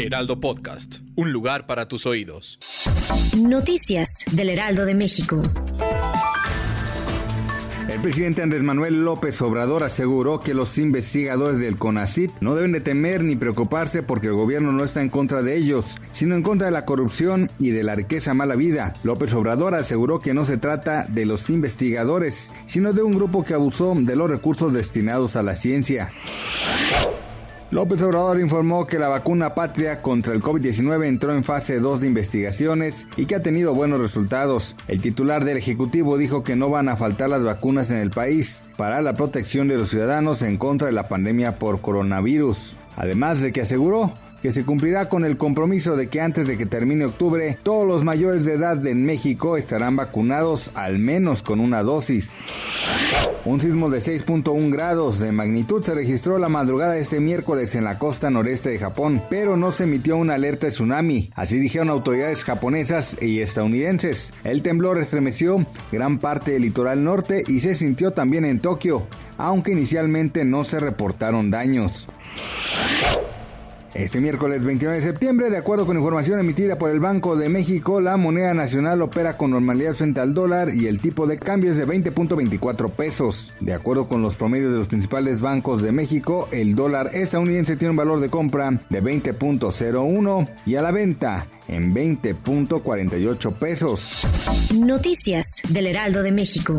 Heraldo Podcast, un lugar para tus oídos. Noticias del Heraldo de México. El presidente Andrés Manuel López Obrador aseguró que los investigadores del CONACIT no deben de temer ni preocuparse porque el gobierno no está en contra de ellos, sino en contra de la corrupción y de la riqueza mala vida. López Obrador aseguró que no se trata de los investigadores, sino de un grupo que abusó de los recursos destinados a la ciencia. López Obrador informó que la vacuna patria contra el COVID-19 entró en fase 2 de investigaciones y que ha tenido buenos resultados. El titular del Ejecutivo dijo que no van a faltar las vacunas en el país para la protección de los ciudadanos en contra de la pandemia por coronavirus. Además de que aseguró que se cumplirá con el compromiso de que antes de que termine octubre, todos los mayores de edad en México estarán vacunados al menos con una dosis. Un sismo de 6.1 grados de magnitud se registró la madrugada de este miércoles en la costa noreste de Japón, pero no se emitió una alerta de tsunami, así dijeron autoridades japonesas y estadounidenses. El temblor estremeció gran parte del litoral norte y se sintió también en Tokio, aunque inicialmente no se reportaron daños. Este miércoles 29 de septiembre, de acuerdo con información emitida por el Banco de México, la moneda nacional opera con normalidad frente al dólar y el tipo de cambio es de 20.24 pesos. De acuerdo con los promedios de los principales bancos de México, el dólar estadounidense tiene un valor de compra de 20.01 y a la venta en 20.48 pesos. Noticias del Heraldo de México.